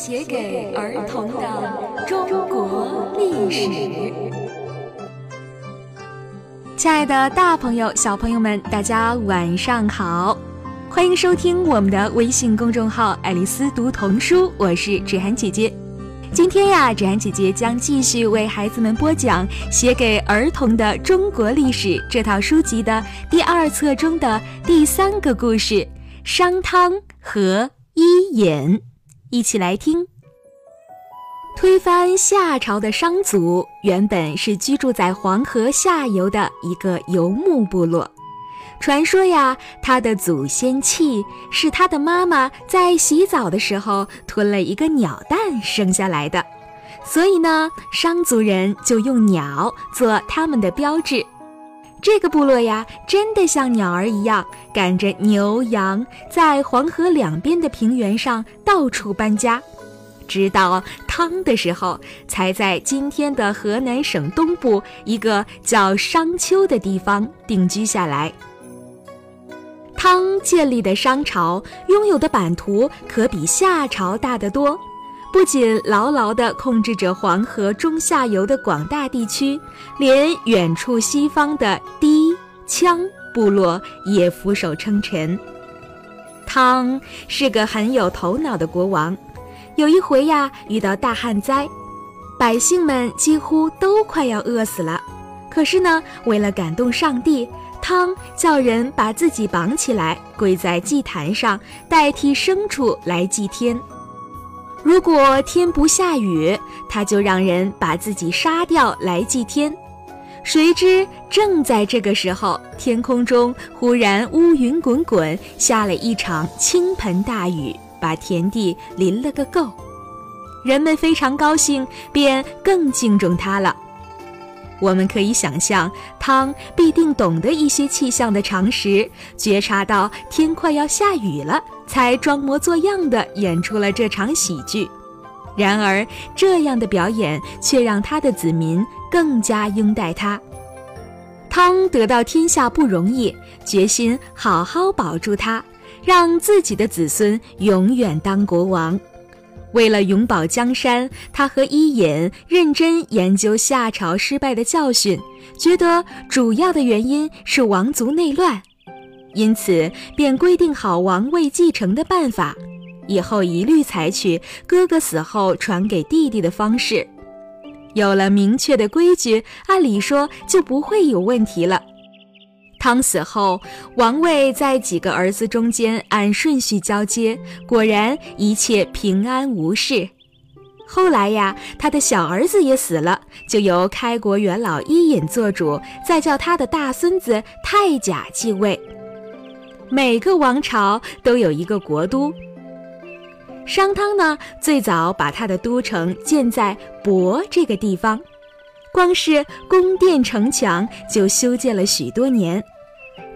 写给儿童的中国历史。亲爱的，大朋友、小朋友们，大家晚上好！欢迎收听我们的微信公众号“爱丽丝读童书”，我是芷涵姐姐。今天呀，芷涵姐姐将继续为孩子们播讲《写给儿童的中国历史》这套书籍的第二册中的第三个故事——商汤和伊尹。一起来听。推翻夏朝的商族原本是居住在黄河下游的一个游牧部落。传说呀，他的祖先契是他的妈妈在洗澡的时候吞了一个鸟蛋生下来的，所以呢，商族人就用鸟做他们的标志。这个部落呀，真的像鸟儿一样，赶着牛羊在黄河两边的平原上到处搬家，直到汤的时候，才在今天的河南省东部一个叫商丘的地方定居下来。汤建立的商朝拥有的版图可比夏朝大得多。不仅牢牢地控制着黄河中下游的广大地区，连远处西方的氐羌部落也俯首称臣。汤是个很有头脑的国王。有一回呀，遇到大旱灾，百姓们几乎都快要饿死了。可是呢，为了感动上帝，汤叫人把自己绑起来，跪在祭坛上，代替牲畜来祭天。如果天不下雨，他就让人把自己杀掉来祭天。谁知正在这个时候，天空中忽然乌云滚滚，下了一场倾盆大雨，把田地淋了个够。人们非常高兴，便更敬重他了。我们可以想象，汤必定懂得一些气象的常识，觉察到天快要下雨了。才装模作样地演出了这场喜剧，然而这样的表演却让他的子民更加拥戴他。汤得到天下不容易，决心好好保住他，让自己的子孙永远当国王。为了永保江山，他和伊尹认真研究夏朝失败的教训，觉得主要的原因是王族内乱。因此，便规定好王位继承的办法，以后一律采取哥哥死后传给弟弟的方式。有了明确的规矩，按理说就不会有问题了。汤死后，王位在几个儿子中间按顺序交接，果然一切平安无事。后来呀，他的小儿子也死了，就由开国元老伊尹做主，再叫他的大孙子太甲继位。每个王朝都有一个国都。商汤呢，最早把他的都城建在亳这个地方，光是宫殿城墙就修建了许多年。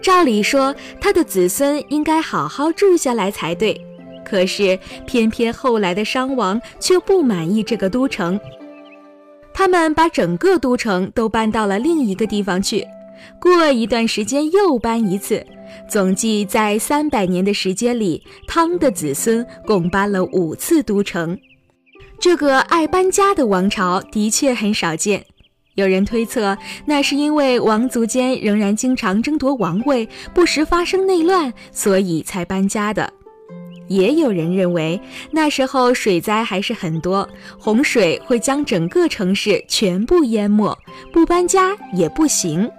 照理说，他的子孙应该好好住下来才对，可是偏偏后来的商王却不满意这个都城，他们把整个都城都搬到了另一个地方去，过一段时间又搬一次。总计在三百年的时间里，汤的子孙共搬了五次都城。这个爱搬家的王朝的确很少见。有人推测，那是因为王族间仍然经常争夺王位，不时发生内乱，所以才搬家的。也有人认为，那时候水灾还是很多，洪水会将整个城市全部淹没，不搬家也不行。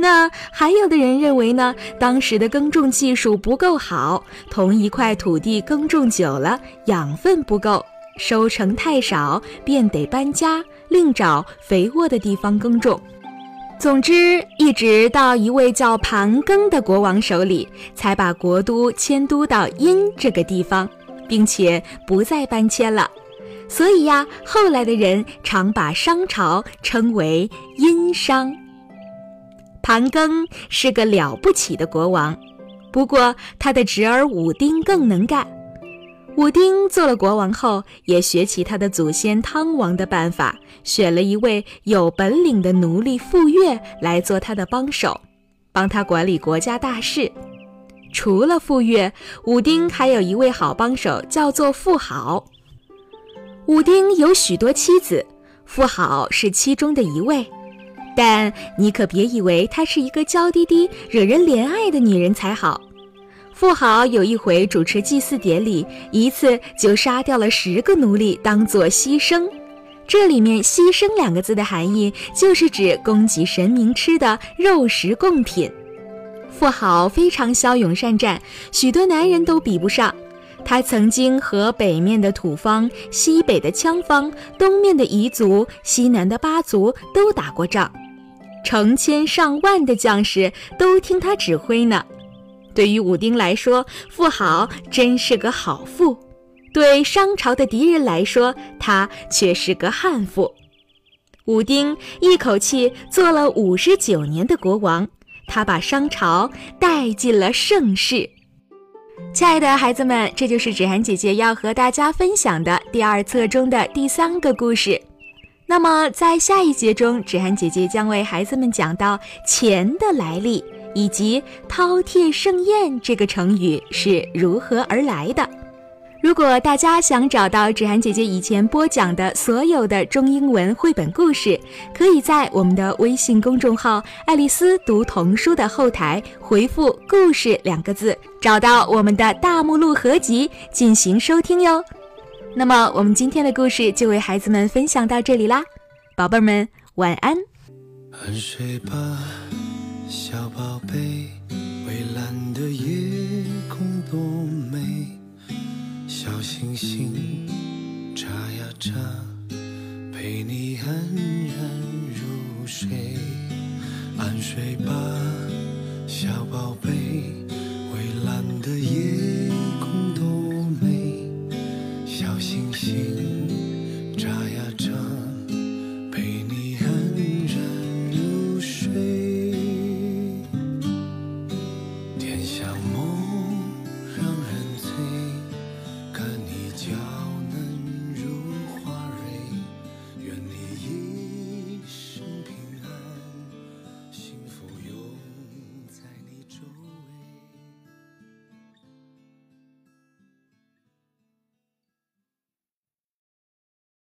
那还有的人认为呢？当时的耕种技术不够好，同一块土地耕种久了，养分不够，收成太少，便得搬家，另找肥沃的地方耕种。总之，一直到一位叫盘庚的国王手里，才把国都迁都到殷这个地方，并且不再搬迁了。所以呀，后来的人常把商朝称为殷商。盘庚是个了不起的国王，不过他的侄儿武丁更能干。武丁做了国王后，也学起他的祖先汤王的办法，选了一位有本领的奴隶傅说来做他的帮手，帮他管理国家大事。除了傅说，武丁还有一位好帮手，叫做傅好。武丁有许多妻子，妇好是其中的一位，但你可别以为她是一个娇滴滴、惹人怜爱的女人才好。妇好有一回主持祭祀典礼，一次就杀掉了十个奴隶，当做牺牲。这里面“牺牲”两个字的含义，就是指供给神明吃的肉食贡品。妇好非常骁勇善战，许多男人都比不上。他曾经和北面的土方、西北的羌方、东面的彝族、西南的巴族都打过仗，成千上万的将士都听他指挥呢。对于武丁来说，妇好真是个好妇；对商朝的敌人来说，他却是个悍妇。武丁一口气做了五十九年的国王，他把商朝带进了盛世。亲爱的孩子们，这就是芷涵姐姐要和大家分享的第二册中的第三个故事。那么，在下一节中，芷涵姐姐将为孩子们讲到钱的来历。以及“饕餮盛宴”这个成语是如何而来的？如果大家想找到芷涵姐姐以前播讲的所有的中英文绘本故事，可以在我们的微信公众号“爱丽丝读童书”的后台回复“故事”两个字，找到我们的大目录合集进行收听哟。那么，我们今天的故事就为孩子们分享到这里啦，宝贝儿们晚安。安睡吧。小宝贝，蔚蓝的夜空多美，小星星眨呀眨，陪你安然入睡。安睡吧，小宝贝，蔚蓝的夜